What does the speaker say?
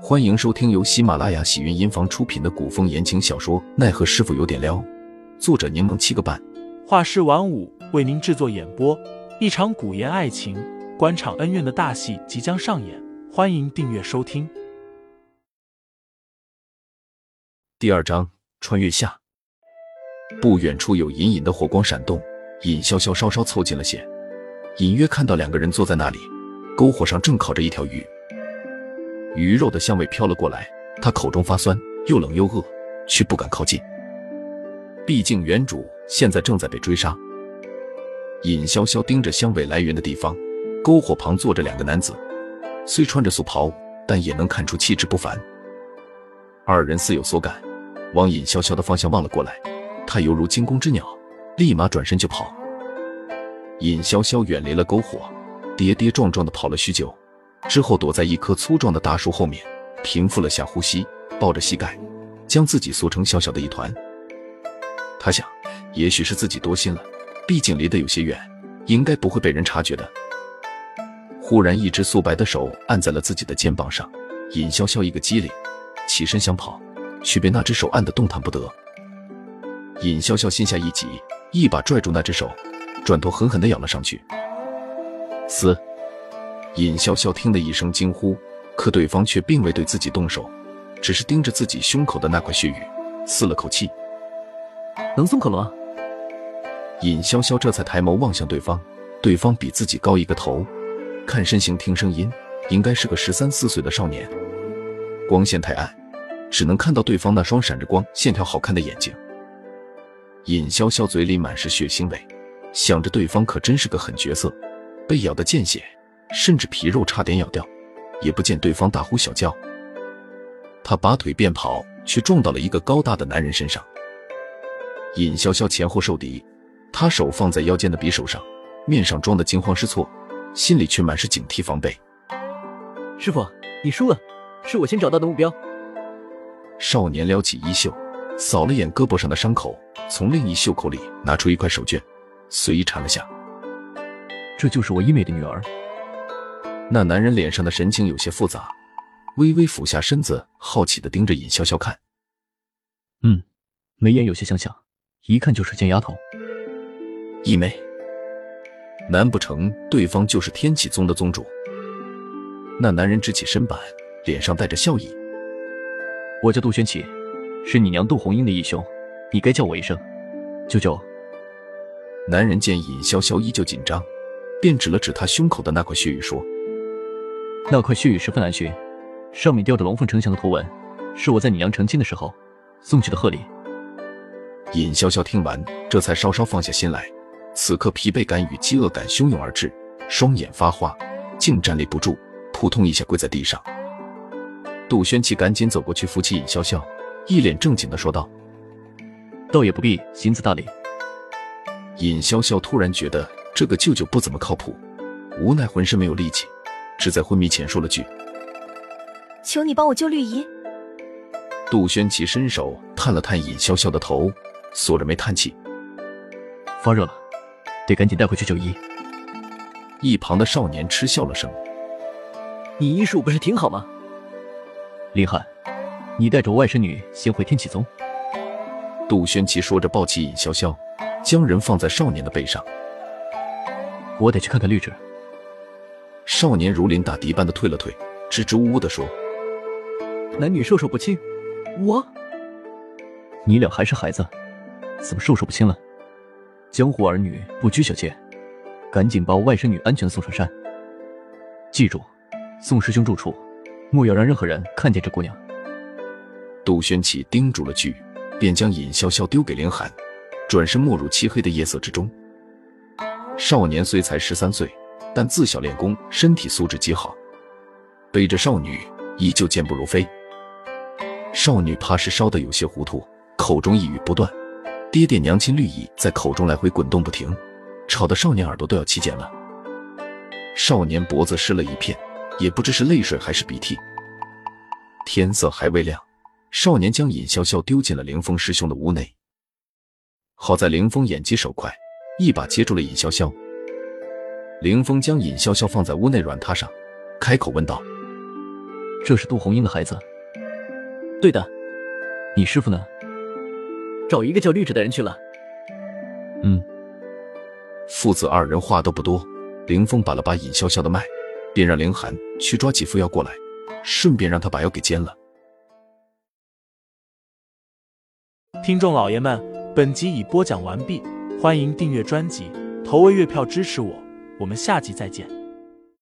欢迎收听由喜马拉雅喜云音房出品的古风言情小说《奈何师傅有点撩》，作者柠檬七个半，画师晚舞为您制作演播。一场古言爱情、官场恩怨的大戏即将上演，欢迎订阅收听。第二章穿越下。不远处有隐隐的火光闪动，尹潇潇稍稍凑近了些，隐约看到两个人坐在那里，篝火上正烤着一条鱼。鱼肉的香味飘了过来，他口中发酸，又冷又饿，却不敢靠近。毕竟原主现在正在被追杀。尹潇潇盯着香味来源的地方，篝火旁坐着两个男子，虽穿着素袍，但也能看出气质不凡。二人似有所感，往尹潇潇的方向望了过来。他犹如惊弓之鸟，立马转身就跑。尹潇潇远离了篝火，跌跌撞撞的跑了许久。之后躲在一棵粗壮的大树后面，平复了下呼吸，抱着膝盖，将自己缩成小小的一团。他想，也许是自己多心了，毕竟离得有些远，应该不会被人察觉的。忽然，一只素白的手按在了自己的肩膀上，尹潇潇一个机灵，起身想跑，却被那只手按得动弹不得。尹潇潇心下一急，一把拽住那只手，转头狠狠地咬了上去。嘶！尹潇潇听得一声惊呼，可对方却并未对自己动手，只是盯着自己胸口的那块血瘀，嘶了口气：“能松口了？”尹潇潇这才抬眸望向对方，对方比自己高一个头，看身形听声音，应该是个十三四岁的少年。光线太暗，只能看到对方那双闪着光、线条好看的眼睛。尹潇潇嘴里满是血腥味，想着对方可真是个狠角色，被咬得见血。甚至皮肉差点咬掉，也不见对方大呼小叫。他拔腿便跑，却撞到了一个高大的男人身上。尹潇潇前后受敌，他手放在腰间的匕首上，面上装的惊慌失措，心里却满是警惕防备。师傅，你输了，是我先找到的目标。少年撩起衣袖，扫了眼胳膊上的伤口，从另一袖口里拿出一块手绢，随意缠了下。这就是我医美的女儿。那男人脸上的神情有些复杂，微微俯下身子，好奇的盯着尹潇潇看。嗯，眉眼有些相像，一看就是贱丫头。义妹，难不成对方就是天启宗的宗主？那男人直起身板，脸上带着笑意。我叫杜轩启，是你娘杜红英的义兄，你该叫我一声舅舅。男人见尹潇潇依旧紧张，便指了指他胸口的那块血玉，说。那块血雨十分难寻，上面雕着龙凤呈祥的图文，是我在你娘成亲的时候送去的贺礼。尹潇潇听完，这才稍稍放下心来。此刻疲惫感与饥饿感汹涌而至，双眼发花，竟站立不住，扑通一下跪在地上。杜轩奇赶紧走过去扶起尹潇潇，一脸正经的说道：“倒也不必行此大礼。”尹潇潇突然觉得这个舅舅不怎么靠谱，无奈浑身没有力气。只在昏迷前说了句：“求你帮我救绿姨。”杜轩奇伸手探了探尹潇潇的头，锁着眉叹气：“发热了，得赶紧带回去就医。”一旁的少年嗤笑了声：“你医术不是挺好吗？”林汉，你带着外甥女先回天启宗。”杜轩奇说着，抱起尹潇潇，将人放在少年的背上：“我得去看看绿植。”少年如临大敌般的退了退，支支吾吾的说：“男女授受不亲，我……你俩还是孩子，怎么授受不亲了？江湖儿女不拘小节，赶紧把我外甥女安全送上山。记住，宋师兄住处，莫要让任何人看见这姑娘。”杜轩起叮嘱了句，便将尹潇潇丢给凌寒，转身没入漆黑的夜色之中。少年虽才十三岁。但自小练功，身体素质极好，背着少女依旧健步如飞。少女怕是烧得有些糊涂，口中一语不断，爹爹娘亲绿意在口中来回滚动不停，吵得少年耳朵都要起茧了。少年脖子湿了一片，也不知是泪水还是鼻涕。天色还未亮，少年将尹潇潇丢进了凌风师兄的屋内。好在凌风眼疾手快，一把接住了尹潇潇。凌风将尹潇潇放在屋内软榻上，开口问道：“这是杜红英的孩子。对的。你师傅呢？找一个叫绿植的人去了。嗯。父子二人话都不多，凌风把了把尹潇潇的脉，便让凌寒去抓几副药过来，顺便让他把药给煎了。听众老爷们，本集已播讲完毕，欢迎订阅专辑，投喂月票支持我，我们下集再见。